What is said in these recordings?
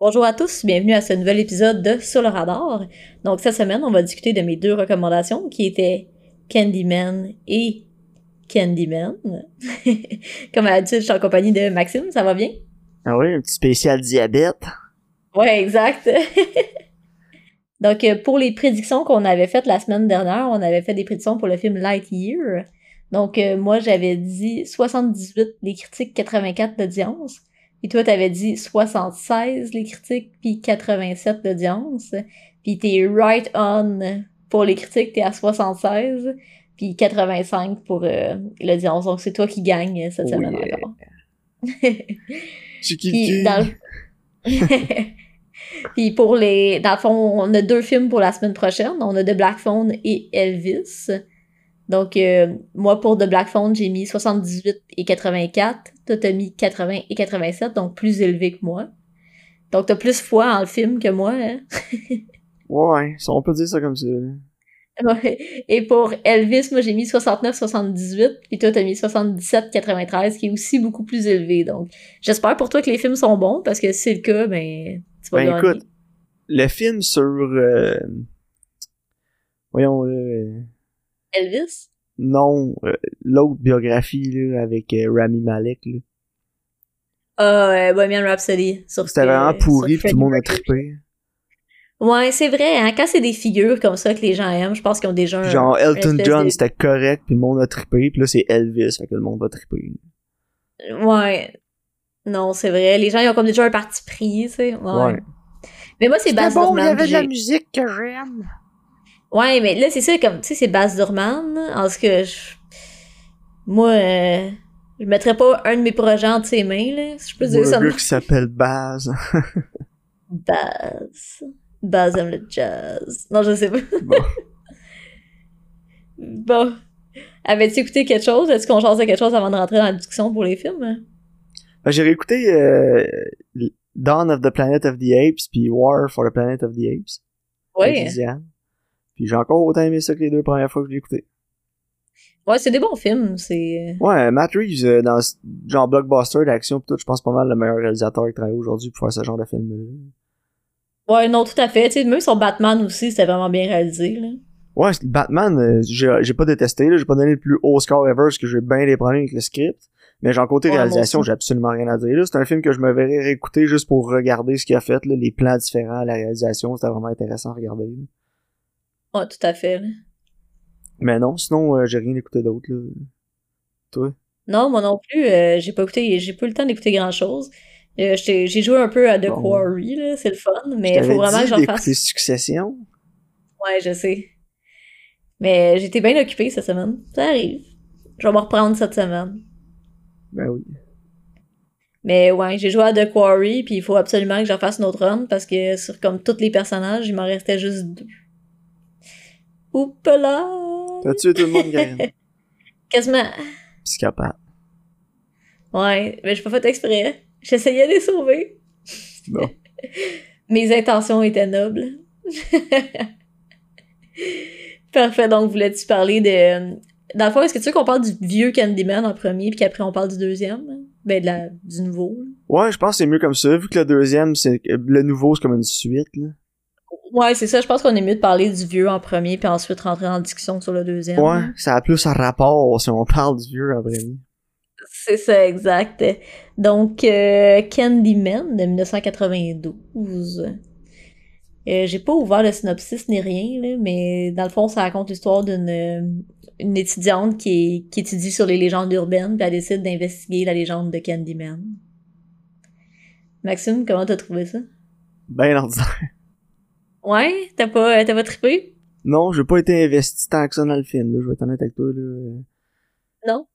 Bonjour à tous, bienvenue à ce nouvel épisode de Sur le radar. Donc cette semaine, on va discuter de mes deux recommandations qui étaient Candyman et Candyman. Comme à l'habitude, je suis en compagnie de Maxime, ça va bien? Ah oui, un petit spécial diabète. Ouais, exact. Donc euh, pour les prédictions qu'on avait faites la semaine dernière, on avait fait des prédictions pour le film Lightyear. Donc euh, moi j'avais dit 78 les critiques, 84 d'audience. Puis toi, t'avais dit 76 les critiques, puis 87 d'audience. Puis t'es right on pour les critiques, t'es à 76, puis 85 pour euh, l'audience. Donc c'est toi qui gagne cette Oh semaine encore. Puis dans le- Puis pour les... Dans le fond, on a deux films pour la semaine prochaine. On a The Black Phone et Elvis. Donc, euh, moi, pour The Black Phone, j'ai mis 78 et 84. Toi, t'as mis 80 et 87, donc plus élevé que moi. Donc, t'as plus foi en le film que moi, hein? Ouais, on peut dire ça comme ça. Ouais. Et pour Elvis, moi, j'ai mis 69-78, puis toi, t'as mis 77-93, qui est aussi beaucoup plus élevé. Donc, j'espère pour toi que les films sont bons, parce que si c'est le cas, ben, tu vas Ben écoute, le film sur... euh, Voyons, euh, Elvis? Non, euh, l'autre biographie, là, avec euh, Rami Malek, là. Ah, Bohemian Rhapsody. C'était vraiment pourri, tout le monde a trippé. Ouais, c'est vrai, hein, quand c'est des figures comme ça que les gens aiment, je pense qu'ils ont déjà un... Genre, Elton John, de- c'était correct, puis le monde a trippé, puis là, c'est Elvis, fait que le monde va tripper. Ouais. Non, c'est vrai. Les gens, ils ont comme déjà un parti pris, tu sais. Ouais. Ouais. Mais moi, c'est Baz Luhrmann que j'ai- musique que j'aime. Ouais, mais là, c'est ça, comme, tu sais, c'est Baz Luhrmann, en ce que je... Moi, euh, je mettrais pas un de mes projets entre ses mains, là, si je peux dire ça. Un gars qui s'appelle Baz. Baz. Baz aime le jazz. Non, je sais pas. Bon. bon. Avais-tu écouté quelque chose? Est-ce qu'on change de quelque chose avant de rentrer dans la discussion pour les films? Ben, j'ai réécouté euh, Dawn of the Planet of the Apes puis War for the Planet of the Apes. Lisiane. Puis j'ai encore autant aimé ça que les deux premières fois que je l'ai écouté. Ouais, c'est des bons films. C'est. Ouais, Matt Reeves, euh, dans ce genre blockbuster d'action pis tout, je pense pas mal le meilleur réalisateur qui travaille aujourd'hui pour faire ce genre de film Ouais, non, tout à fait. Sais, même son Batman aussi, c'était vraiment bien réalisé, là. Ouais, Batman, euh, j'ai pas détesté, là, j'ai pas donné le plus haut score ever parce que j'ai bien des problèmes avec le script. Mais genre côté Ouais, réalisation, j'ai absolument rien à dire. là. C'est un film que je me verrais réécouter juste pour regarder ce qu'il a fait, là, les plans différents, la réalisation, c'était vraiment intéressant à regarder. là. Ouais, tout à fait, là. Mais non, sinon euh, j'ai rien écouté d'autre. là. Toi? Non, moi non plus, euh, j'ai pas écouté, j'ai pas eu le temps d'écouter grand chose. j'ai joué un peu à The Bon. Quarry, là, c'est le fun, mais il faut vraiment dit que j'en fasse. Succession. Ouais, je sais. Mais j'étais bien occupée cette semaine. Ça arrive. Je vais me reprendre cette semaine. Ben oui. Mais ouais, j'ai joué à The Quarry, puis il faut absolument que j'en fasse une autre run, parce que sur comme tous les personnages, il m'en restait juste deux. Oups là! T'as tué tout le monde, Gaël. Quasiment. Psychopathe. Ouais, mais j'ai pas fait exprès. J'essayais de les sauver. Bon. Mes intentions étaient nobles. Parfait, donc voulais-tu parler de... Dans le fond, est-ce que tu veux qu'on parle du vieux Candyman en premier, puis qu'après on parle du deuxième? Ben, de la... du nouveau. Ouais, je pense que c'est mieux comme ça, vu que le deuxième, c'est le nouveau, c'est comme une suite, là. Ouais, c'est ça, je pense qu'on est mieux de parler du vieux en premier, puis ensuite rentrer en discussion sur le deuxième. Ouais, ça a plus un rapport si on parle du vieux en vrai. C'est ça, exact. Donc, euh, Candyman de 1992. Euh, J'ai pas ouvert le synopsis ni rien, là, mais dans le fond, ça raconte l'histoire d'une euh, une étudiante qui, est- qui étudie sur les légendes urbaines, puis elle décide d'investiguer la légende de Candyman. Maxime, comment t'as trouvé ça? Ben ordinaire. Ouais? T'as pas, t'as pas trippé? Non, j'ai pas été investi tant que ça dans le film, là, je vais être honnête avec toi, là. Non?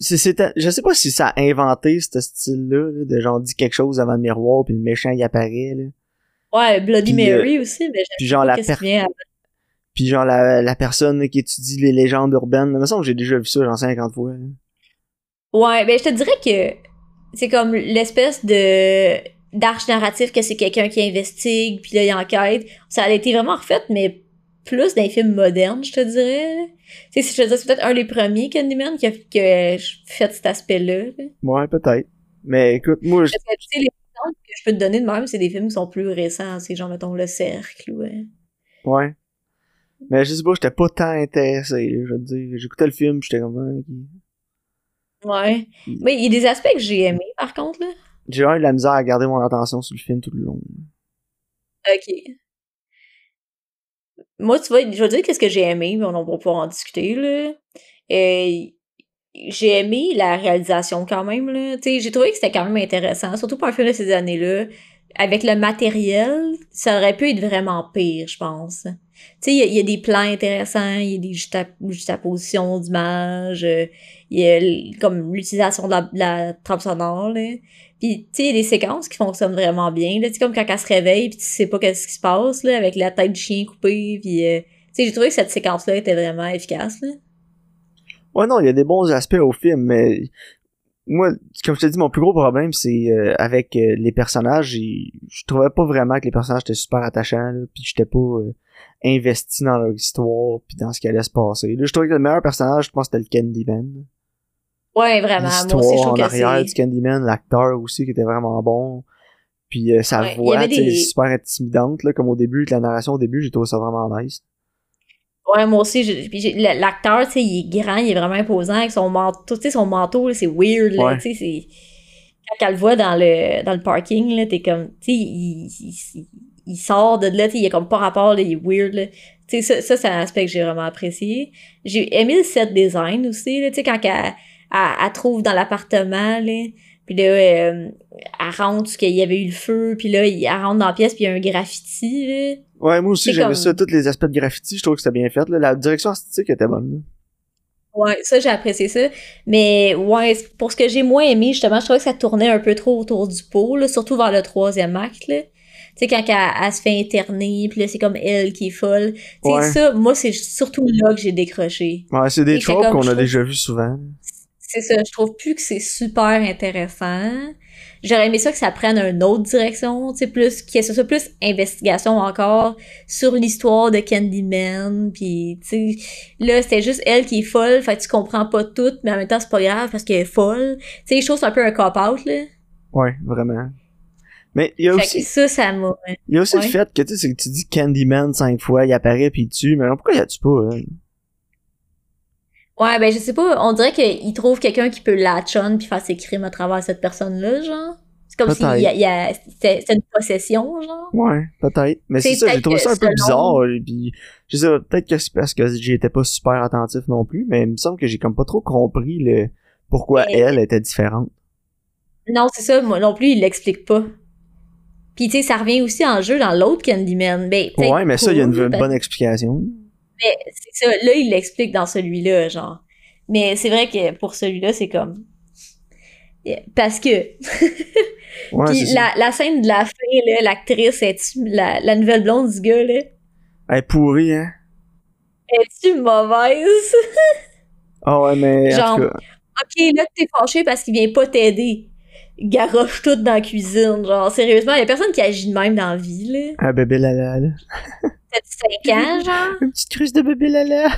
C'est, je sais pas si ça a inventé ce style-là, là, de genre dit quelque chose avant le miroir puis le méchant il apparaît, là. Ouais, Bloody Puis, Mary aussi, mais Puis genre pas la per- vient puis genre la, la personne qui étudie les légendes urbaines, me semble que j'ai déjà vu ça genre 50 fois. là. Ouais, ben je te dirais que c'est comme l'espèce de d'arche narratif que c'est quelqu'un qui investigue puis là il enquête. Ça a été vraiment refait, mais plus dans les films modernes, je te dirais. Tu sais, je te dirais, c'est peut-être un des premiers Candyman qui a, qui a fait cet aspect-là. là. Ouais, peut-être. Mais écoute, moi, je- Parce que, tu sais, les exemple que je peux te donner de même, c'est des films qui sont plus récents. C'est genre, mettons, Le Cercle. Ouais. Ouais. Mais je sais pas, j'étais pas tant intéressé, je veux dire. J'écoutais le film, j'étais comme... Ah, ouais. Mais il y a des aspects que j'ai aimés, par contre, là. J'ai eu de la misère à garder mon attention sur le film tout le long. Ok. Moi, tu vois, je veux dire qu'est-ce que j'ai aimé, mais on va pouvoir en discuter, là. Et j'ai aimé la réalisation quand même, là. J'ai trouvé que c'était quand même intéressant, surtout pour un film de ces années-là. Avec le matériel, ça aurait pu être vraiment pire, je pense. Il y, a des plans intéressants, il y a des juxtapositions d'images, euh, il y a comme l'utilisation de la, trame sonore, là. Puis, tu sais, il y a des séquences qui fonctionnent vraiment bien, là. Tu comme quand elle se réveille, puis tu sais pas qu'est-ce qui se passe, là, avec la tête du chien coupée, puis... Euh, tu sais, j'ai trouvé que cette séquence-là était vraiment efficace, là. Ouais, non, il y a des bons aspects au film, mais moi, comme je te dis, mon plus gros problème, c'est euh, avec euh, les personnages. Je trouvais pas vraiment que les personnages étaient super attachants, puis j'étais pas investi dans leur histoire, puis dans ce qui allait se passer. Là, je trouvais que le meilleur personnage, je pense, c'était le Candyman. Ouais, vraiment. L'histoire moi aussi, je en arrière du Candyman, l'acteur aussi qui était vraiment bon. Puis sa voix, des... super intimidante, là, comme au début, la narration au début, j'ai trouvé ça vraiment nice. Ouais, moi aussi, l'acteur, tu sais, il est grand, il est vraiment imposant avec son manteau, tu sais, son manteau, c'est weird, là, tu sais, c'est... Quand elle le voit dans le, dans le parking, là, t'es comme, tu sais, il, il, il, sort de là, tu sais, il est comme pas rapport, là, il est weird, là. Tu sais, ça, ça c'est un aspect que j'ai vraiment apprécié. J'ai aimé le set design aussi, là, tu sais, quand elle, elle, trouve dans l'appartement, là, puis là, euh, elle rentre, qu'il y avait eu le feu, puis là, elle rentre dans la pièce, puis il y a un graffiti, là. Ouais, moi aussi, j'aimais ça, tous les aspects de graffiti, je trouve que c'était bien fait. Là. La direction artistique était bonne. Ouais, ça, j'ai apprécié ça. Mais ouais, pour ce que j'ai moins aimé, justement, je trouvais que ça tournait un peu trop autour du pot, là, surtout vers le troisième acte. Là. Tu sais, quand elle, se fait interner, puis là, c'est comme elle qui est folle. Tu sais, ça, moi, c'est surtout là que j'ai décroché. Ouais, c'est des tropes qu'on a déjà vus souvent. C'est ça, je trouve plus que c'est super intéressant. J'aurais aimé ça que ça prenne une autre direction, tu sais, plus, plus investigation encore sur l'histoire de Candyman, puis tu sais, là, c'était juste elle qui est folle, fait que tu comprends pas tout, mais en même temps, c'est pas grave parce qu'elle est folle. Tu sais, je trouve c'est un peu un cop-out, là. Ouais, vraiment. Mais il y a fait aussi... Ça, ça m'a... Il y a aussi le fait que, tu sais, tu dis Candyman cinq fois, il apparaît puis il tue, mais pourquoi y a-tu pas, hein? Ouais, ben je sais pas, on dirait qu'il trouve quelqu'un qui peut latch on puis faire ses crimes à travers cette personne-là, genre. C'est comme si y a, y a, c'était une possession, genre. Ouais, peut-être. Mais c'est ça, j'ai trouvé ça un peu bizarre. Puis, je sais peut-être que c'est parce que j'étais pas super attentif non plus, mais il me semble que j'ai comme pas trop compris le pourquoi elle était différente. Non, c'est ça, moi non plus, il l'explique pas. Puis tu sais, ça revient aussi en jeu dans l'autre Candyman. Ben, ouais, mais ça, il y a une bonne explication. Mais c'est ça, là, il l'explique dans celui-là, genre. Mais c'est vrai que pour celui-là, c'est comme. Parce que. Puis la, la, scène de la fin, là, l'actrice, la, la nouvelle blonde du gars, là? Elle est pourrie, hein? Es-tu mauvaise? Ah ouais, mais. Genre, ok, là, t'es fâché parce qu'il vient pas t'aider. Garoche tout dans la cuisine. Genre, sérieusement, y a personne qui agit de même dans la vie, là. Un bébé lala, là. T'as 5 ans, genre? Une petite cruche de bébé lala.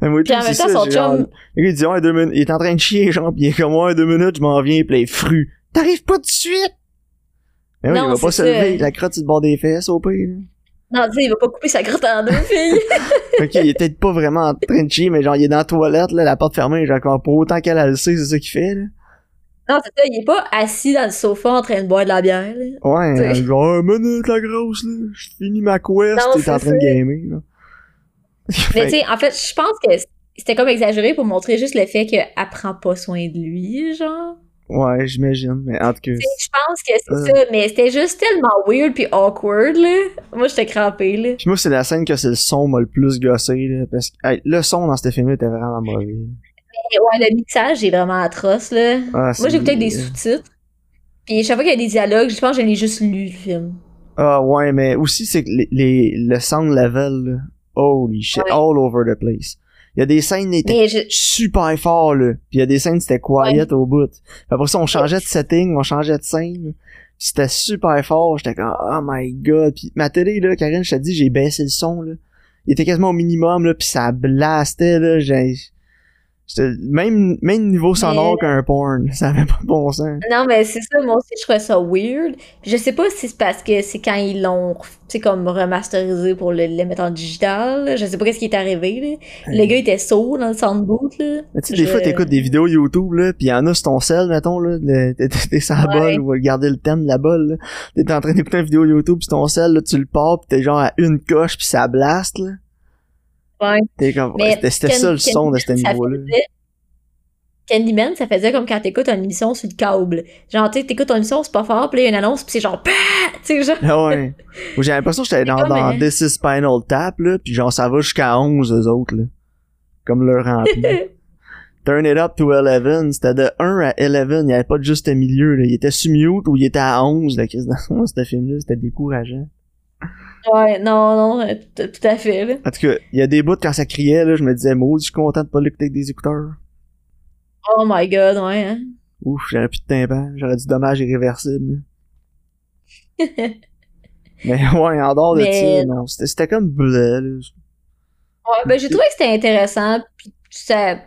Mais moi, puis en même temps, son chum... Il dit, ouais, deux minutes. Il est en train de chier, genre, pis il est comme, ouais, deux minutes, je m'en viens, pis les fruits. T'arrives pas tout de suite! Mais oui, il va pas se lever. La crotte, il te bord des fesses, au pire. Non, tu sais, il va pas couper sa crotte en deux, fille. ok, il est peut-être pas vraiment en train de chier, mais genre, il est dans la toilette, là, la porte fermée, genre, pour autant qu'elle le sait, c'est ça qu'il fait, là. Non, c'est ça, il est pas assis dans le sofa en train de boire de la bière, là. Ouais, genre, minute, la grosse, là. Je finis ma quest, t'es en train de gamer, là. Mais tu sais, en fait, je pense que c'était comme exagéré pour montrer juste le fait qu'elle prend pas soin de lui, genre. Ouais, j'imagine, mais en tout cas. Je pense que c'est euh. ça, mais c'était juste tellement weird puis awkward, là. Moi, j'étais crampé, là. Puis moi, c'est la scène que c'est le son m'a le plus gossé, là. Parce que le son dans ce film était vraiment mauvais. Ouais, le mixage est vraiment atroce, là. Ah, moi, j'écoutais avec des sous-titres. Puis chaque fois qu'il y a des dialogues, je pense que je l'ai juste lu, le film. Ah ouais, mais aussi, c'est que les, les, le sound level, là, holy shit, all over the place. Il y a des scènes qui étaient super fort là, puis il y a des scènes c'était quiet au bout. Après ça on changeait de setting, on changeait de scène. C'était super fort, j'étais comme oh my god. Puis ma télé là, Karine, je t'ai dit, j'ai baissé le son là. Il était quasiment au minimum là, puis ça blastait là, j'ai même, même niveau sonore qu'un porn. Ça avait pas de bon sens. Non, mais c'est ça, moi aussi, je trouvais ça weird. je sais pas si c'est parce que c'est quand ils l'ont, tu comme remasterisé pour le, mettre en digital. Je sais pas qu'est-ce qui est arrivé, là. Le gars était sourd dans le soundboot, là. tu sais, des fois, t'écoutes des vidéos YouTube, là, pis y en a sur ton sel, mettons, là. T'es sans ouais. bol ou garder le thème de la bol, là. T'es en train d'écouter une vidéo YouTube sur ton sel, là, tu le pars pis t'es genre à une coche pis ça blast, là. C'était ça le son de ce niveau-là. Candyman, ça faisait comme quand t'écoutes une émission sur le câble. Genre, tu t'écoutes une émission, c'est pas fort, puis il y a une annonce, puis c'est genre, tu sais, genre. Ah ouais. J'ai l'impression que j'étais dans, dans This is Spinal Tap, là, puis genre, ça va jusqu'à 11, eux autres, là. Comme leur rempli. Turn it up to 11, c'était de 1 à 11, il n'y avait pas de juste milieu, là. Il était sur mute ou il était à 11, là. Qu'est-ce que ce film-là? C'était décourageant. Ouais, non, non, euh, tout à fait. Là. En tout cas, il y a des bouts quand ça criait, là, je me disais, maudit, je suis content de pas l'écouter avec des écouteurs. Oh my god, ouais, hein. Ouf, j'aurais plus de tympan, j'aurais du dommage irréversible. Mais ouais, en dehors de ça, non, c'était comme bleu. Ouais, ben j'ai trouvé que c'était intéressant, pis ça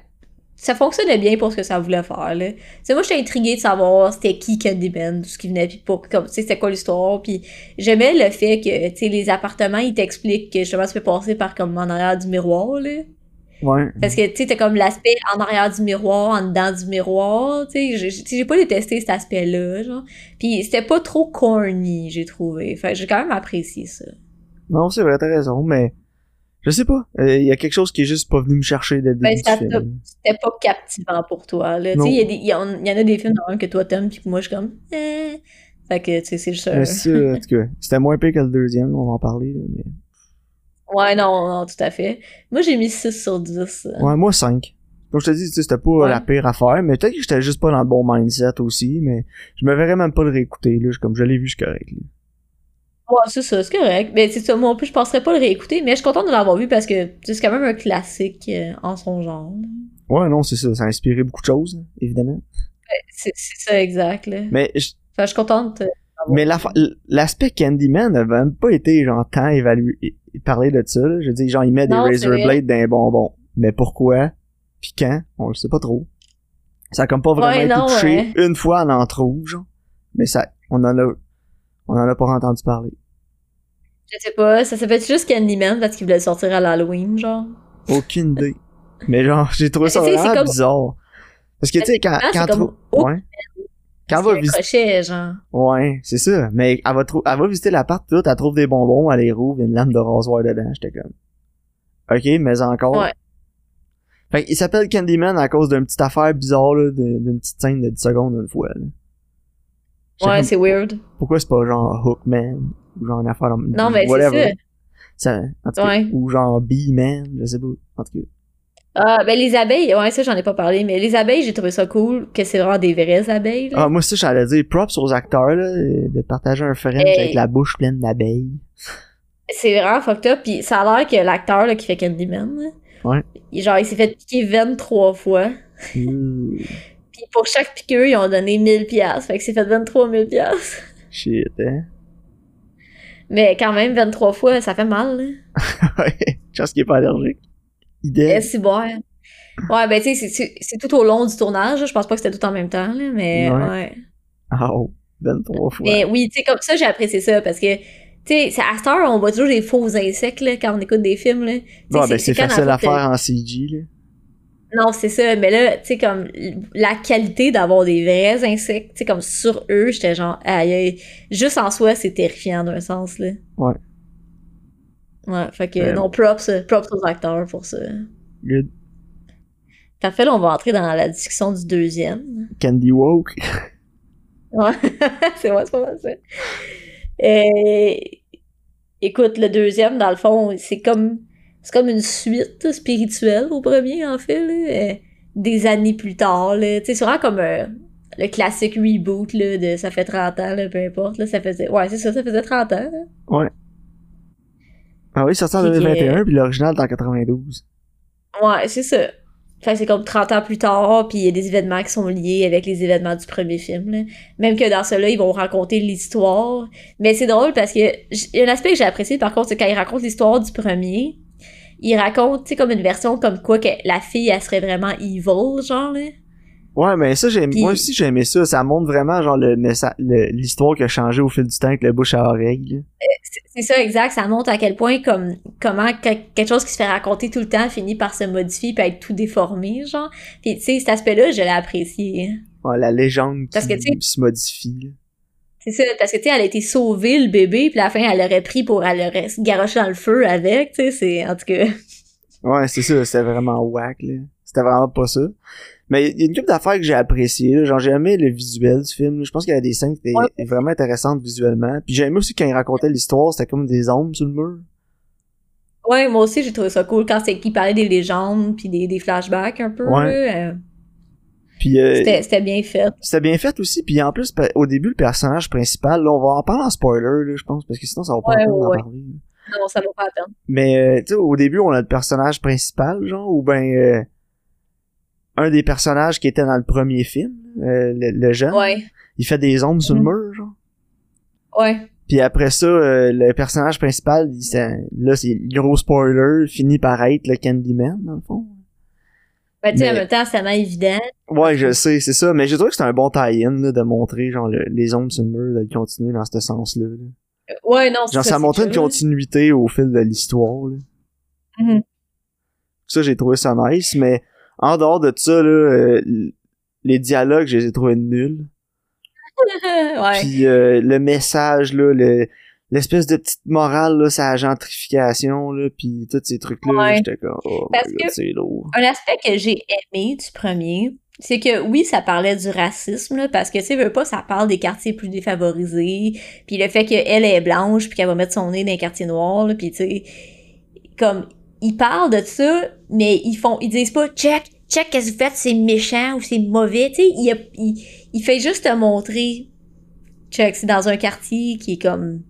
ça fonctionnait bien pour ce que ça voulait faire là. C'est moi j'étais intriguée de savoir c'était qui Candyman, tout ce qui venait puis pour comme tu sais c'était quoi l'histoire puis j'aimais le fait que tu sais les appartements ils t'expliquent que justement tu peux passer par comme en arrière du miroir là. Ouais. Parce que tu sais t'as comme l'aspect en arrière du miroir, en dedans du miroir, tu sais j'ai pas détesté cet aspect là genre. Puis c'était pas trop corny, j'ai trouvé. Fait j'ai quand même apprécié ça. Non, c'est vrai, t'as raison, mais je sais pas. Il euh, y a quelque chose qui est juste pas venu me chercher d'être ben, C'était pas captivant pour toi. Là. Il y, y, y, en a des films dans un que toi t'aimes, puis que moi je suis comme. Eh. Fait que, tu sais, c'est juste. Euh... en tout cas, c'était moins pire que le deuxième, on va en parler. Mais... Ouais, non, non, tout à fait. Moi j'ai mis 6 sur 10. Ouais, moi 5. Comme je te dis, c'était pas la pire affaire, mais peut-être que j'étais juste pas dans le bon mindset aussi, mais je me verrais même pas le réécouter, là. Comme je l'ai vu, je suis correct. Là. Ouais, c'est ça, c'est correct. Mais c'est ça, moi en plus, je penserais pas le réécouter, mais je suis contente de l'avoir vu parce que c'est quand même un classique euh, en son genre. Ouais, non, c'est ça. Ça a inspiré beaucoup de choses, évidemment. c'est ça, exact. Là. Mais je, je suis contente. Euh, mais l'aspect Candyman n'a même pas été genre tant évalué parler de ça. Là. Je dis genre il met des Razor Blades dans les bonbons. Mais pourquoi? Puis quand? On le sait pas trop. Ça a comme pas vraiment été touché une fois en entre genre. Mais ça, on en a on en a pas entendu parler. Je sais pas, ça s'appelle juste Candyman parce qu'il voulait sortir à l'Halloween, genre. Aucune idée. Mais genre, j'ai trouvé ça vraiment bizarre. Parce que, tu sais, quand, quand, comme... ouais. Quand elle va visiter. genre. Ouais, c'est ça. Mais elle va, elle va visiter l'appart, tout, elle trouve des bonbons, elle les rouvre, une lame de rasoir dedans. J'étais comme. Ok, mais encore. Ouais. Fait il s'appelle Candyman à cause d'une petite affaire bizarre, là, d'une petite scène de 10 secondes une fois, là. Ouais, c'est weird. Pourquoi c'est pas genre Hookman? Ou genre une affaire Non, mais c'est ça. en tout cas, Ou genre Bee-Man, je sais pas. En tout cas. Ah, ben les abeilles, ouais, ça j'en ai pas parlé, mais les abeilles, j'ai trouvé ça cool, que c'est vraiment des vraies abeilles. Ah, moi aussi, j'allais dire props aux acteurs, là, de partager un French avec la bouche pleine d'abeilles. C'est vraiment fucked up, pis ça a l'air que l'acteur qui fait Candyman, ouais. genre il s'est fait piquer 23 fois. Mmh. Puis pour chaque piqûre, ils ont donné 1000 pièces. Fait que c'est fait 23 000 pièces. Shit, hein? Mais quand même, 23 fois, ça fait mal, là. ouais, chance qu'il est pas allergique. Idéal. C'est bon. Ouais, ben tu sais, c'est tout au long du tournage. Je pense pas que c'était tout en même temps, là, mais ouais. Ah, oh, 23 fois. Mais oui, tu sais, comme ça, j'ai apprécié ça parce que tu sais, à cette heure, on voit toujours des faux insectes là, quand on écoute des films. Là. Bon, ben c'est facile à faire en CG. Là. Non, c'est ça. Mais là, tu sais, comme la qualité d'avoir des vrais insectes, tu sais, comme sur eux, j'étais genre, aïe, juste en soi, c'est terrifiant d'un sens, là. Ouais. Ouais, fait que, non, props, props aux acteurs pour ça. Good. Parfait, là, on va entrer dans la discussion du deuxième. Candy Woke. ouais, c'est moi, c'est pas mal ça. Euh, écoute, le deuxième, dans le fond, c'est comme c'est comme une suite spirituelle au premier, en fait, là, euh, des années plus tard. C'est vraiment comme euh, le classique reboot là, de ça fait 30 ans, là, peu importe. Là, ça faisait... Ouais, c'est ça, ça faisait 30 ans. Ouais. Ah oui, ça sort en 2021, puis l'original est en 92. Ouais, c'est ça. Fait c'est comme 30 ans plus tard, puis il y a des événements qui sont liés avec les événements du premier film. Là. Même que dans cela, ils vont raconter l'histoire. Mais c'est drôle parce que y a un aspect que j'ai apprécié, par contre, c'est quand ils racontent l'histoire du premier, il raconte, tu sais, comme une version comme quoi que la fille, elle serait vraiment evil, genre, là. Ouais, mais ça, j'ai, moi aussi, j'ai aimé ça. Ça montre vraiment, genre, le, l'histoire qui a changé au fil du temps avec le bouche à oreille. Euh, c'est ça, exact. Ça montre à quel point, comme, comment quelque chose qui se fait raconter tout le temps finit par se modifier puis être tout déformé, genre. Puis, tu sais, cet aspect-là, je l'ai apprécié. Ouais, la légende qui se modifie. C'est ça, parce que, tu sais, elle a été sauvée, le bébé, puis à la fin, elle l'aurait pris pour, elle l'aurait garoché dans le feu avec, tu sais, c'est, en tout cas... Ouais, c'est ça, c'était vraiment whack, là. C'était vraiment pas ça. Mais il y a une couple d'affaires que j'ai appréciées, genre j'ai aimé le visuel du film, je pense qu'il y a des scènes qui étaient vraiment intéressantes visuellement. Puis j'ai aimé aussi quand il racontait l'histoire, c'était comme des ombres sur le mur. Ouais, moi aussi j'ai trouvé ça cool quand c'est qu'il parlait des légendes puis des, des flashbacks un peu. Ouais. Euh. Euh, c'était bien fait. C'était bien fait aussi. Puis en plus, au début, le personnage principal, là, on va en parler en spoiler, je pense, parce que sinon, ça va pas ouais, ouais, parler. Non, ça va pas la Mais, euh, tu sais, au début, on a le personnage principal, genre, ou ben euh, un des personnages qui était dans le premier film, le, jeune. Ouais. Il fait des ombres sur le mhm. mur, genre. Ouais. Puis après ça, le personnage principal, là, c'est gros spoiler, finit par être le Candyman, dans le fond. Ben, tu sais, en même temps, c'est tellement évident. Ouais, je sais, c'est ça. Mais j'ai trouvé que c'était un bon tie-in, de montrer, genre, les ombres sur le mur, de continuer dans ce sens-là. Euh, ouais, non, c'est Genre, ça, montrait une continuité au fil de l'histoire, là. Mm-hmm. Ça, j'ai trouvé ça nice, mais en dehors de ça, là, euh, les dialogues, je les ai trouvés nuls. ouais. Puis euh, le message, là, le l'espèce de petite morale là sa gentrification là puis tous ces trucs là j'étais comme oh Parce God, lourd. un aspect que j'ai aimé du premier c'est que oui ça parlait du racisme là, parce que tu sais veux pas ça parle des quartiers plus défavorisés puis le fait qu'elle est blanche puis qu'elle va mettre son nez dans un quartier noir là puis tu sais comme ils parlent de ça mais ils font ils disent pas check check qu'est-ce que vous faites c'est méchant ou c'est mauvais tu sais il, il, il fait juste te montrer check c'est dans un quartier qui est comme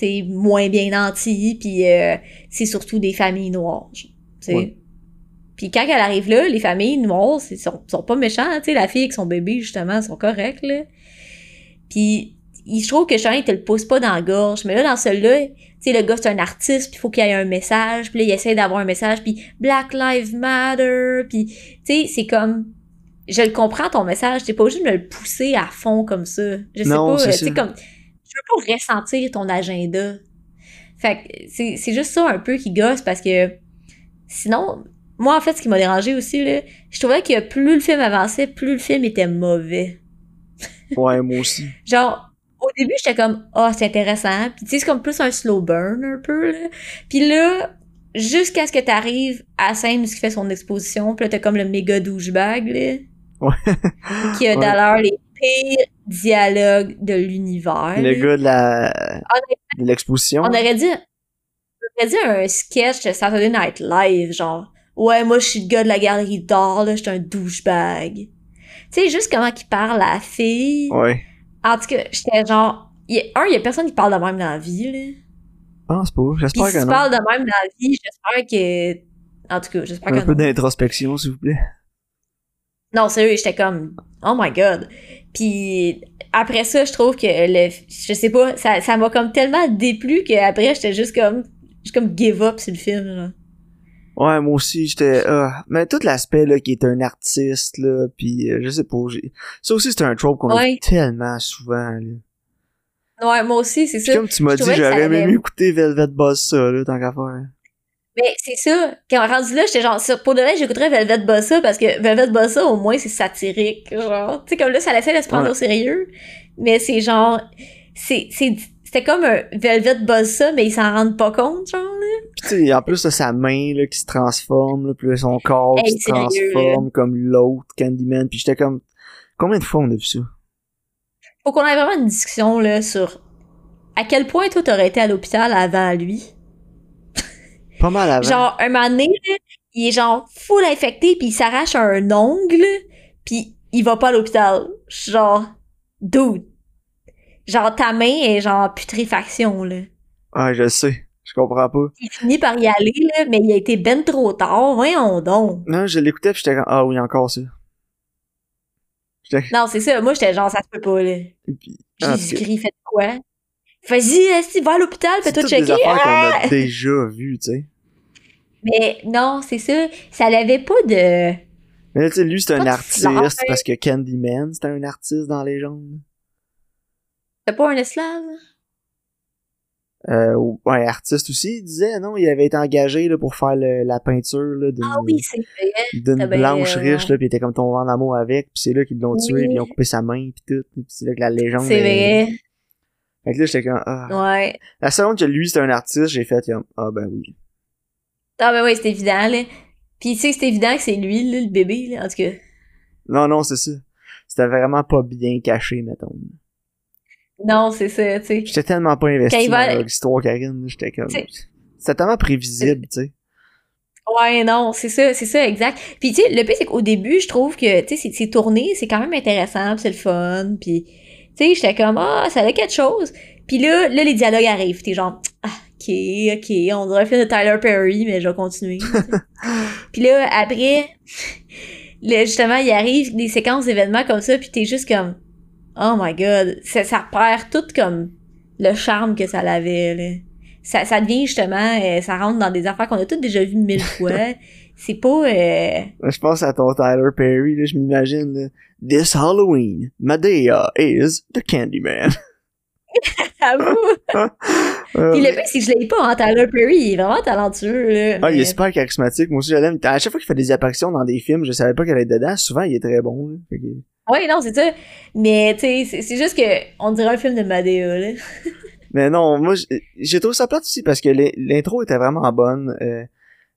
c'est moins bien nanti, puis euh, c'est surtout des familles noires. Puis quand elle arrive là, les familles noires, sont, sont pas méchants, tu la fille avec son bébé, justement, sont corrects, là. Puis je trouve que Shane, il te le pousse pas dans la gorge. Mais là, dans celui-là, tu sais, le gars, c'est un artiste, puis il faut qu'il y ait un message, puis là, il essaie d'avoir un message, puis Black Lives Matter, puis tu sais, c'est comme... Je le comprends, ton message, t'es pas obligé de me le pousser à fond comme ça. Je sais pas, tu sais, comme tu veux pas ressentir ton agenda. Fait que c'est juste ça un peu qui gosse parce que sinon, moi en fait, ce qui m'a dérangé aussi, là, je trouvais que plus le film avançait, plus le film était mauvais. Ouais, moi aussi. Genre, au début, j'étais comme, ah, oh, c'est intéressant. Puis tu sais, c'est comme plus un slow burn un peu, là. Puis là, jusqu'à ce que t'arrives à la scène où il fait son exposition, puis là, t'as comme le méga douchebag, là. Ouais. Qui a d'ailleurs les pire dialogue de l'univers. Le gars de la de l'exposition. On aurait dit on aurait dit un sketch de Saturday Night Live genre ouais moi je suis le gars de la galerie d'art là, je suis un douchebag. Tu sais juste comment il parle à la fille. Ouais. En tout cas, j'étais genre un il y a personne qui parle de même dans la vie là. Je pense pas, j'espère que si non. Si tu parles de même dans la vie, j'espère que en tout cas, j'espère que Un peu d'introspection s'il vous plaît. Non, sérieux, j'étais comme oh my god. Puis après ça, je trouve que le je sais pas, ça ça m'a comme tellement déplu qu'après j'étais juste comme juste comme give up sur le film. Ouais, moi aussi, j'étais ah, mais tout l'aspect là qui est un artiste là, puis euh, je sais pas, ça aussi c'est un trope qu'on a tellement souvent là. Ouais, moi aussi, c'est ça. Comme tu m'as dit, j'aurais même écouter Velvet Boss ça là tant qu'à faire. Mais c'est ça. Quand rendu là, j'étais genre, pour de vrai, j'écouterais Velvet Bossa parce que Velvet Bossa, au moins, c'est satirique. Genre, tu sais, comme là, ça laissait de se prendre au sérieux. Mais c'est genre, c'est, c'est, c'était comme un Velvet Bossa, mais ils s'en rendent pas compte, genre, là. Pis tu sais, en plus, de sa main, là, qui se transforme, là, puis son corps qui se transforme comme l'autre, Candyman. Puis j'étais comme, combien de fois on a vu ça? Faut qu'on ait vraiment une discussion, là, sur à quel point toi t'aurais été à l'hôpital avant lui. Pas mal avant. Genre, un moment donné, il est genre full infecté, puis il s'arrache un ongle, puis il va pas à l'hôpital. Genre, dude. Genre, ta main est genre putréfaction, là. Ouais, je sais. Je comprends pas. Il finit par y aller, là, mais il a été ben trop tard. Voyons donc. Non, je l'écoutais, puis j'étais comme, ah oui, encore ça. Non, c'est ça. Moi, j'étais genre, ça se peut pas, là. Ah, Jésus-Christ, faites quoi? Vas-y, va à l'hôpital, fais-toi checker. C'est des affaires qu'on a ah! déjà vues, tu sais. Mais non, c'est ça. Ça n'avait pas de. Mais tu sais, lui, c'est un artiste parce que Candyman, c'était un artiste dans les jaunes. C'est pas un esclave? Euh, ouais, artiste aussi, il disait, non, il avait été engagé là, pour faire le, la peinture d'une ah oui, d'une blanche riche, là, puis il était comme tombé en amour avec, puis c'est là qu'ils l'ont tué, puis ils ont coupé sa main, puis tout, puis c'est là que la légende... C'est vrai. Fait que là, j'étais comme, ah. Ouais. La seconde que lui, c'était un artiste, j'ai fait, ah ben oui. Ah ben oui, c'est évident, là. Puis tu sais, c'est évident que c'est lui, là, le bébé, là, en tout cas. Non, non, c'est ça. C'était vraiment pas bien caché, mettons. Non, c'est ça, tu sais. J'étais tellement pas investi dans l'histoire, Karine. J'étais comme... C'était tellement prévisible, tu sais. Ouais, non, c'est ça, c'est ça, exact. Puis tu sais, le pire, c'est qu'au début, je trouve que, tu sais, c'est tourné, c'est quand même intéressant, c'est le fun, puis tu sais, j'étais comme, ah, ça a quelque chose. Puis là, là, les dialogues arrivent, t'es genre, ah, ok, ok, on dirait un film de Tyler Perry, mais je vais continuer. puis là, après, là, justement, il arrive des séquences d'événements comme ça, puis t'es juste comme, Oh my god, ça, ça perd tout comme le charme que ça avait. Là. Ça, ça devient justement, euh, ça rentre dans des affaires qu'on a toutes déjà vues mille fois. C'est pas. Euh... Je pense à ton Tyler Perry, là, je m'imagine. This Halloween, Medea is the Candyman. à vous! Puis le pire, c'est que je l'ai pas en Tyler Perry, il est vraiment talentueux. Là, Ah, il est super charismatique. Moi aussi, je l'aime. À chaque fois qu'il fait des apparitions dans des films, je savais pas qu'elle était dedans. Souvent, il est très bon. Là. Oui, non, c'est ça. Mais, tu sais, c'est juste que on dirait un film de Madea, là. Mais non, moi, j'ai trouvé ça plate aussi parce que l'intro était vraiment bonne. Euh,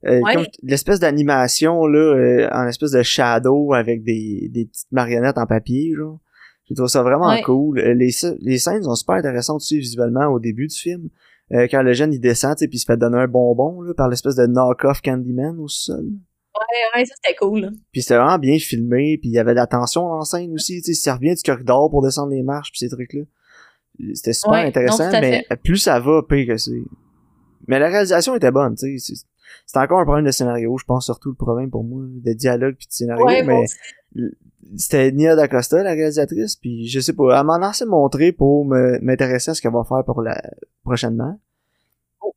euh, l'espèce d'animation, là, euh, en espèce de shadow avec des, des petites marionnettes en papier, genre. J'ai trouvé ça vraiment cool. Les, les scènes sont super intéressantes aussi visuellement au début du film. quand le jeune il descend, puis il se fait donner un bonbon là, par l'espèce de knock-off Candyman au sol. Ouais, ouais, ça c'était cool. Puis c'était vraiment bien filmé, puis il y avait de la tension en scène aussi, tu sais, ça revient du corridor pour descendre les marches, puis ces trucs-là. C'était super intéressant, mais plus ça va, pire que c'est. Mais la réalisation était bonne, tu sais. C'était encore un problème de scénario, je pense surtout le problème pour moi, de dialogue puis de scénario, mais c'était Nia D'Acosta, la réalisatrice, puis je sais pas, elle m'en a assez montré pour m'intéresser à ce qu'elle va faire pour la prochainement.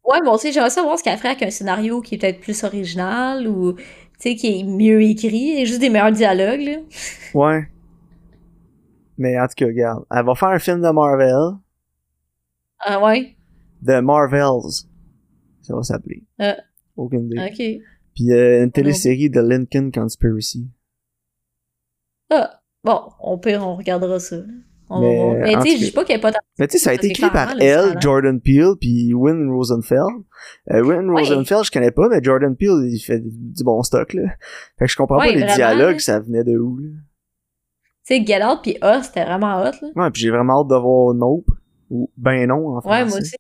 Ouais, bon, tu sais, j'aimerais savoir ce qu'elle ferait avec un scénario qui est peut-être plus original ou tu sais, qui est mieux écrit, et juste des meilleurs dialogues, là. Ouais. Mais en tout cas, regarde, elle va faire un film de Marvel. Ah ouais? De Marvels. Ça va s'appeler. Ah. Aucune idée. Ok. Puis euh, une télésérie de Lincoln Conspiracy. Ah, bon, on peut, on regardera ça. mais, tu sais, je dis pas qu'il n'y a pas Mais tu sais, ça a été écrit par elle, Jordan Peele, puis Win Rosenfeld. Euh, Win Rosenfeld, je connais pas, mais Jordan Peele, il fait du bon stock, là. Fait que je comprends pas les dialogues, ça venait de où, là. Tu sais, Get Out pis c'était vraiment hot, là. Ouais, pis j'ai vraiment hâte de voir Nope. Ou Ben non, en français. Ouais, moi aussi.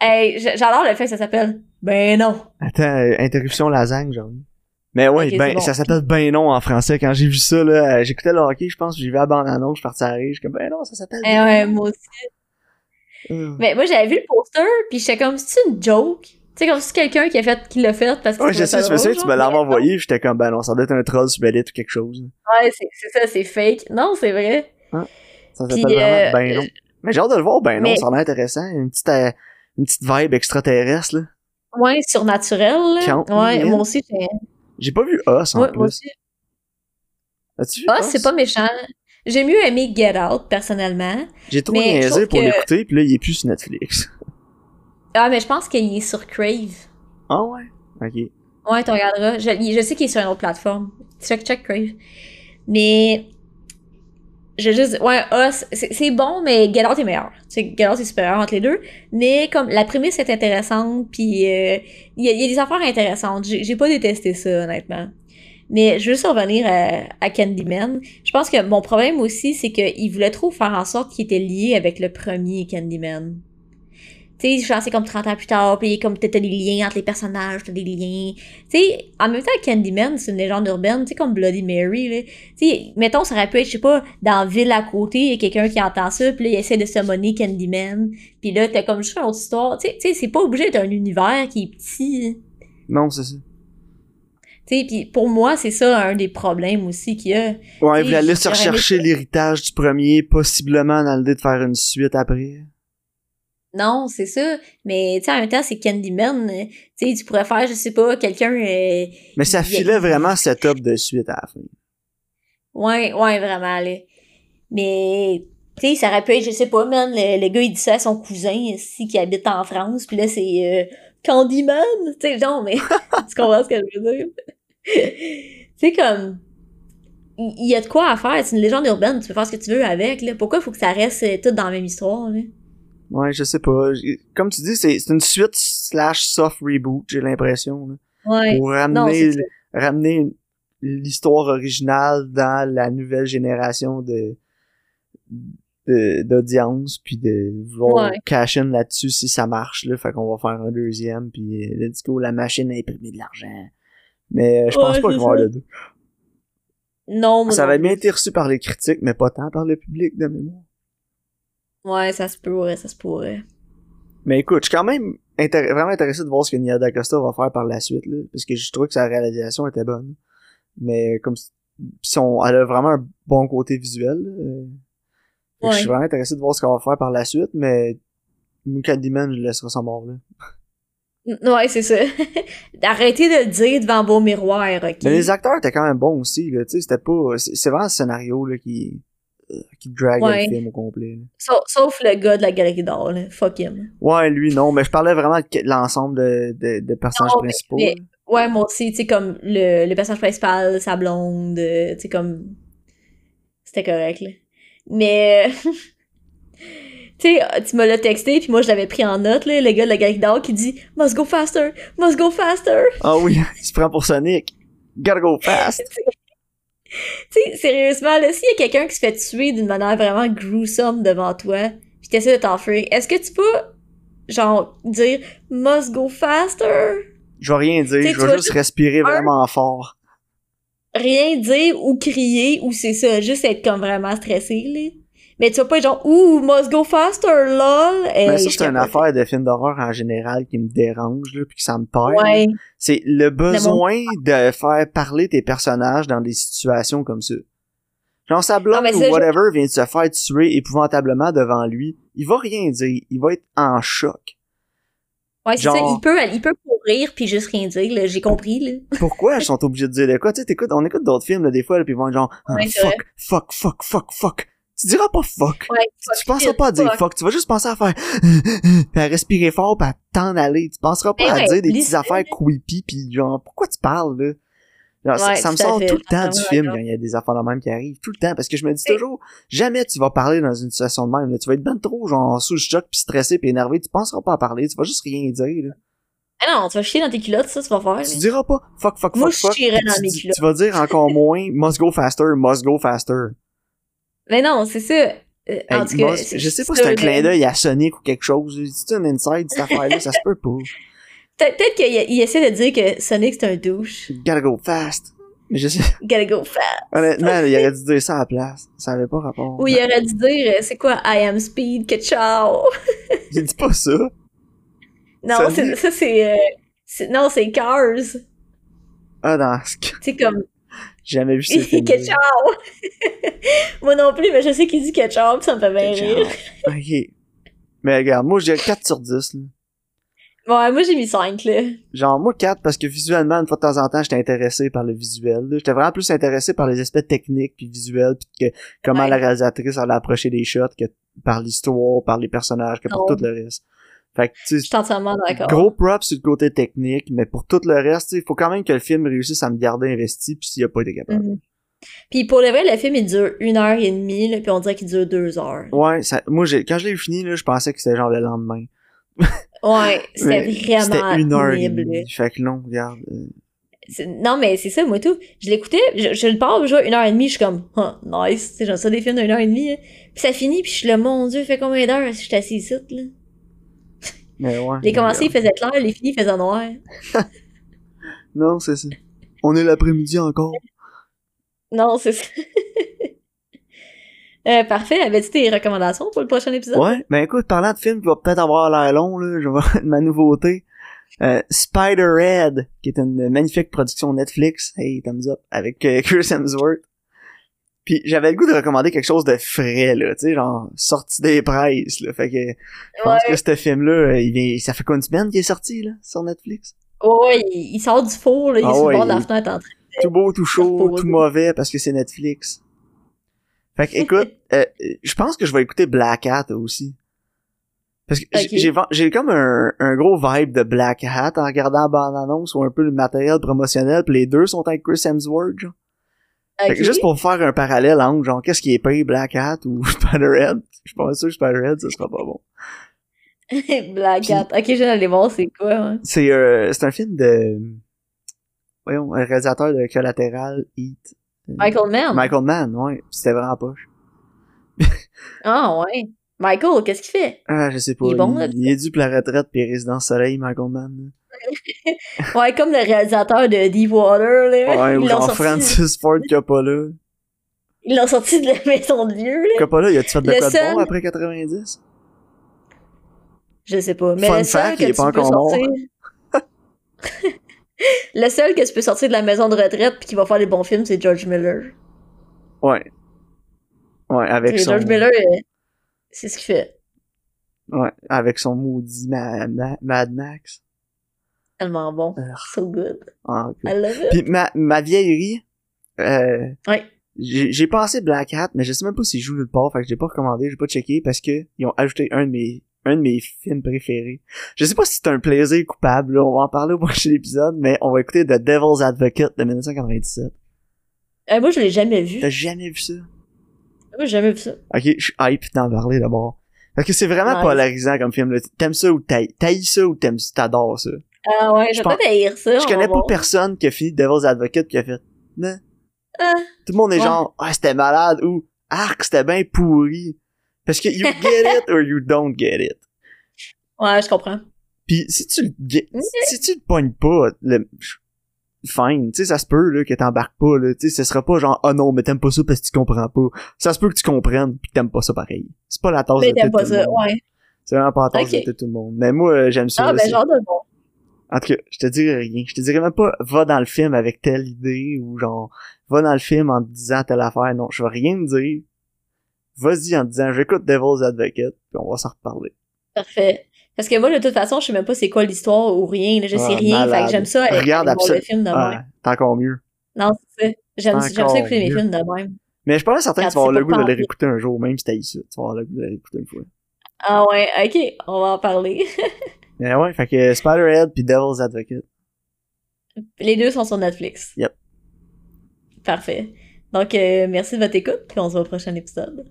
Hey, j'adore le fait que ça s'appelle Ben non. Attends, euh, interruption lasagne, genre. Mais ouais, ben, ça s'appelle Ben non en français. Quand j'ai vu ça, là, euh, j'écoutais le hockey, je pense, j'ai vu à bande annonce, je suis parti à rire, je suis comme, ben non, ça s'appelle eh ben ouais, moi aussi. Euh. Mais moi, j'avais vu le poster, puis j'étais comme, c'est une joke? Tu sais, comme si quelqu'un qui a fait, qui l'a fait parce que Ouais, je sais, je sais, tu me l'avais envoyé, j'étais comme, ben non, ça doit être un troll sur ou quelque chose. Ouais, c'est ça, c'est fake. Non, c'est vrai. Ah, ça s'appelle vraiment euh, Ben non. Mais j'ai hâte de le voir, ben non, ça a l'air intéressant. Une petite, une petite vibe extraterrestre, là. Ouais, surnaturel, ouais, moi aussi, j'ai j'ai pas vu Us en plus. Moi aussi. As-tu vu Us? c'est pas méchant. J'ai mieux aimé Get Out, personnellement. J'ai trop niaisé pour l'écouter, puis là, il est plus sur Netflix. Ah, mais je pense qu'il est sur Crave. Ah ouais? Ok. Ouais, tu regarderas. Je, je sais qu'il est sur une autre plateforme. Check, check Crave. Mais je juste ouais c'est bon mais Get est meilleur. C'est Get Out est supérieur entre les deux. Mais comme la prémisse est intéressante puis euh, il y, a des affaires intéressantes. J'ai pas détesté ça honnêtement. Mais je veux juste revenir à, à Candyman. Je pense que mon problème aussi c'est qu'il voulait trop faire en sorte qu'il était lié avec le premier Candyman tu sais, c'est comme 30 ans plus tard, puis comme t'as des liens entre les personnages, t'as des liens. Tu sais, en même temps, Candyman, c'est une légende urbaine, tu sais, comme Bloody Mary, là. Tu sais, mettons, ça aurait pu être, je sais pas, dans la ville à côté, il y a quelqu'un qui entend ça, puis là, il essaie de summoner Candyman, puis là, t'as comme juste une autre histoire. Tu sais, c'est pas obligé d'être un univers qui est petit. Non, c'est ça. Tu sais, puis pour moi, c'est ça un des problèmes aussi qu'il y a. Ouais, il voulait se rechercher l'héritage du premier, possiblement dans l'idée de faire une suite après. Non, c'est ça. Mais, tu sais, en même temps, c'est Candyman. Tu sais, tu pourrais faire, je sais pas, quelqu'un... Euh, mais ça filait vraiment setup de suite à la fin. Ouais, ouais, vraiment, là. Mais, tu sais, ça aurait pu être, je sais pas, man, le, gars, il dit ça à son cousin, ici, qui habite en France, puis là, c'est euh, Candyman, tu sais, genre, mais tu comprends ce que je veux dire? tu sais, comme, il y, a de quoi à faire, c'est une légende urbaine, tu peux faire ce que tu veux avec, là. Pourquoi il faut que ça reste euh, tout dans la même histoire, là? Ouais, je sais pas. Comme tu dis, c'est une suite slash soft reboot, j'ai l'impression. Ouais. Pour ramener, ramener l'histoire originale dans la nouvelle génération de d'audience puis de vouloir cash in là-dessus si ça marche là. Fait qu'on va faire un deuxième puis euh, let's go la machine a imprimé de l'argent. Mais euh, je pense pas qu'il va avoir le deux. Non ça va bien été reçu par les critiques mais pas tant par le public de mémoire ouais ça se pourrait ça se pourrait mais écoute je suis quand même vraiment intéressé de voir ce que Nia D'Acosta va faire par la suite là parce que je trouve que sa réalisation était bonne mais comme si on elle a vraiment un bon côté visuel euh, je suis vraiment intéressé de voir ce qu'on va faire par la suite, mais Candyman, je laisserai sa mort, là. Ouais, c'est ça. Arrêtez de le dire devant vos miroirs, ok? Mais les acteurs étaient quand même bons aussi, là. Tu sais, c'était pas... C'est vraiment le scénario, là, qui... Euh, qui drague le film au complet. Sauf, le gars de la galerie d'or. Fuck him. Ouais, lui, non. Mais je parlais vraiment de l'ensemble de, de, de, personnages principaux. ouais, moi aussi, tu sais, comme le, le personnage principal, sa blonde, tu sais, comme... C'était correct, là. Mais tu sais, tu me l'as texté puis moi je l'avais pris en note là, le gars de la galerie d'or qui dit must go faster, must go faster. Ah oui, il se prend pour Sonic. Gotta go fast. tu sais, sérieusement là, s'il y a quelqu'un qui se fait tuer d'une manière vraiment gruesome devant toi, puis t'essaies de t'enfuir, est-ce que tu peux genre dire must go faster? Je vais rien dire, je vais juste respirer vraiment fort rien dire ou crier ou c'est ça, juste être comme vraiment stressé, là. Mais tu vas pas être genre, ouh, must go faster, lol. mais ça, c'est une affaire de film d'horreur en général qui me dérange, là, puis que ça me perd. Ouais. C'est le besoin de faire parler tes personnages dans des situations comme ça. Genre, sa blonde ou whatever vient de se faire tuer épouvantablement devant lui. Il va rien dire. Il va être en choc. Ouais, c'est ça. Il peut, il peut courir puis juste rien dire, là. J'ai compris, là. Pourquoi ils sont obligés de dire de quoi? Tu sais, t'écoutes, on écoute d'autres films, là, des fois, là, puis ils vont genre, ah, fuck, fuck, fuck, fuck, fuck. Tu diras pas fuck. Ouais, tu penseras pas à dire fuck. Tu vas juste penser à faire, pis à respirer fort pis à t'en aller. Tu penseras pas à dire des petites affaires creepy pis genre, pourquoi tu parles, là? ça, me sort tout le temps du film quand il y a des affaires de même qui arrivent. Tout le temps. Parce que je me dis toujours, jamais tu vas parler dans une situation de même. Tu vas être ben trop genre sous le choc puis stressé puis énervé. Tu penseras pas à parler. Tu vas juste rien dire. Là. Ah non, tu vas chier dans tes culottes, ça, tu vas faire. Tu diras pas fuck, fuck, Moi, fuck, fuck. Moi, je chierais dans mes culottes. Tu vas dire encore moins must go faster, must go faster. Mais non, c'est ça. Euh, en tout cas, je sais pas si c'est un clin d'œil à Sonic ou quelque chose. C'est un inside, cette affaire-là, ça se peut pas. Peut-être qu'il essaie de dire que Sonic c'est un douche. Gotta go fast. Mais je sais. Gotta go fast. Honnêtement, il aurait dû dire ça à la place. Ça avait pas rapport. Ou il aurait dû dire, euh, c'est quoi, I am speed, que ciao. J'ai dit pas ça. Non, ça, ça c'est, euh, non, c'est Cars. Ah, dans. C'est comme. J'ai jamais vu ce film. ciao. Moi non plus, mais je sais qu'il dit ciao, ça me fait bien rire. ok. Mais regarde, moi, j'ai 4 sur 10, là. Ouais, moi j'ai mis 5 là. Genre moi 4 parce que visuellement une fois de temps en temps j'étais intéressé par le visuel. J'étais vraiment plus intéressé par les aspects techniques puis visuels puis que comment la réalisatrice allait approcher des shots que par l'histoire, par les personnages, que pour tout le reste. Fait que tu sais, d'accord. Gros props sur le côté technique, mais pour tout le reste, il faut quand même que le film réussisse à me garder investi puis s'il a pas été capable. Mm-hmm. Puis pour le vrai, le film il dure une heure et demie, là, puis on dirait qu'il dure deux heures. Ouais, ça, moi quand je l'ai fini là, je pensais que c'était genre le lendemain. Ouais, c'était vraiment C'était une heure et demie. Fait que non, regarde. Euh. Non, mais c'est ça, moi tout. Je l'écoutais, je, je, le parle, je vois une heure et demie, je suis comme, oh, nice. C'est genre ça des films d'une heure et demie. Hein. Puis ça finit, puis je suis là, mon dieu, fait combien d'heures si je suis ici, là? Mais ouais. Les commencés, ils faisaient clair, les finis, ils faisaient noir. non, c'est ça. On est l'après-midi encore. Non, c'est ça. Euh, parfait. Avais-tu tes recommandations pour le prochain épisode? Ouais. Ben écoute, parlant de film qui va peut-être avoir l'air long, là, je vais ma nouveauté. Euh, Spider-Head, qui est une magnifique production Netflix. Hey, thumbs up. Avec euh, Chris Hemsworth. Puis j'avais le goût de recommander quelque chose de frais, là, tu sais, genre sorti des presses, là. Fait que je pense que ce film-là, il vient, ça fait quoi une semaine qu'il est sorti, là, sur Netflix? Ouais, il, sort du four, là, il ah, est sur de la fenêtre en train de... Tout beau, tout chaud, tout mauvais parce que c'est Netflix. Fait que écoute, euh, je pense que je vais écouter Black Hat aussi. Parce que j'ai j'ai comme un, un gros vibe de Black Hat en regardant la bande-annonce ou un peu le matériel promotionnel, pis les deux sont avec Chris Hemsworth, genre. Juste pour faire un parallèle entre genre qu'est-ce qui est payé Black Hat ou Spider-Head, je pense pas sûr que Spider-Head ça sera pas bon. Black Hat. Ok, je vais aller voir c'est quoi. Hein. C'est euh, c'est un film de voyons, un réalisateur de Collateral Heat. Michael Mann? Michael Mann, ouais, c'était vraiment poche. ah ouais. Michael, qu'est-ce qu'il fait? Ah, je sais pas. Il est bon, il, est dû pour la retraite pis résidence soleil, Michael Mann. Ouais, comme le réalisateur de Deepwater, là. Ouais, ou genre Francis Ford Coppola. Ils l'ont sorti de la maison de vieux, là. Coppola, il a-tu fait de quoi de bon après 90? Je sais pas. Mais Fun le seul fact, que il est tu pas peux encore sortir... le seul que tu peux sortir de la maison de retraite pis qui va faire des bons films, c'est George Miller. Ouais. Ouais, avec son... George Miller, c'est ce qu'il fait. Ouais, avec son maudit Mad, Max. Tellement bon. So good. Ah, I love it. Puis ma, ma vieillerie, euh, ouais. j'ai pensé Black Hat, mais je sais même pas s'il joue le part, fait que j'ai pas recommandé, j'ai pas checké parce que ils ont ajouté un de mes un de mes films préférés. Je sais pas si c'est un plaisir coupable, là, on va en parler au prochain épisode, mais on va écouter The Devil's Advocate de 1997. Euh, moi, je l'ai jamais vu. T'as jamais vu ça? Moi, j'ai jamais vu ça. Ok, je suis hype d'en parler d'abord. Parce que c'est vraiment polarisant comme film. T'aimes ça ou t'haïs ça ou t'aimes t'adores ça? Ah ouais, je vais pas ça. Je connais pas personne qui a fini Devil's Advocate qui a fait, non. Ah, Tout le monde est genre, ah, c'était malade ou, arc, c'était bien pourri. Parce que you get it or you don't get it. Ouais, je comprends. Puis si tu le si tu le pognes pas, le, fine, tu sais, ça se peut, là, que t'embarques pas, là, tu sais, ce sera pas genre, oh non, mais t'aimes pas ça parce que tu comprends pas. Ça se peut que tu comprennes pis que t'aimes pas ça pareil. C'est pas la tasse de tout, pas tout le monde. Ouais. C'est vraiment pas la tasse de tout le monde. Mais moi, j'aime ça. Ah, ben, genre de bon. En tout cas, je te dirais rien. Je te dirais même pas, va dans le film avec telle idée, ou genre, va dans le film en te disant telle affaire. Non, je vais rien te dire. Vas-y en te disant, j'écoute Devil's Advocate, puis on va s'en reparler. Parfait. Parce que moi, de toute façon, je sais même pas c'est quoi l'histoire ou rien. je sais ah, rien. Fait que j'aime ça. Regarde absolument. le film de ah, même. Encore mieux. Non, c'est ça. J'aime, j'aime ça écouter mes films de même. Mais je suis pas certain que tu vas avoir le goût de les réécouter un jour, même si t'as eu ça. Tu vas avoir le goût de les réécouter une fois. Ah ouais, ok, on va en parler. Mais ouais, fait que Spider-Head puis Devil's Advocate. Les deux sont sur Netflix. Yep. Parfait. Donc, euh, merci de votre écoute, puis on se voit au prochain épisode.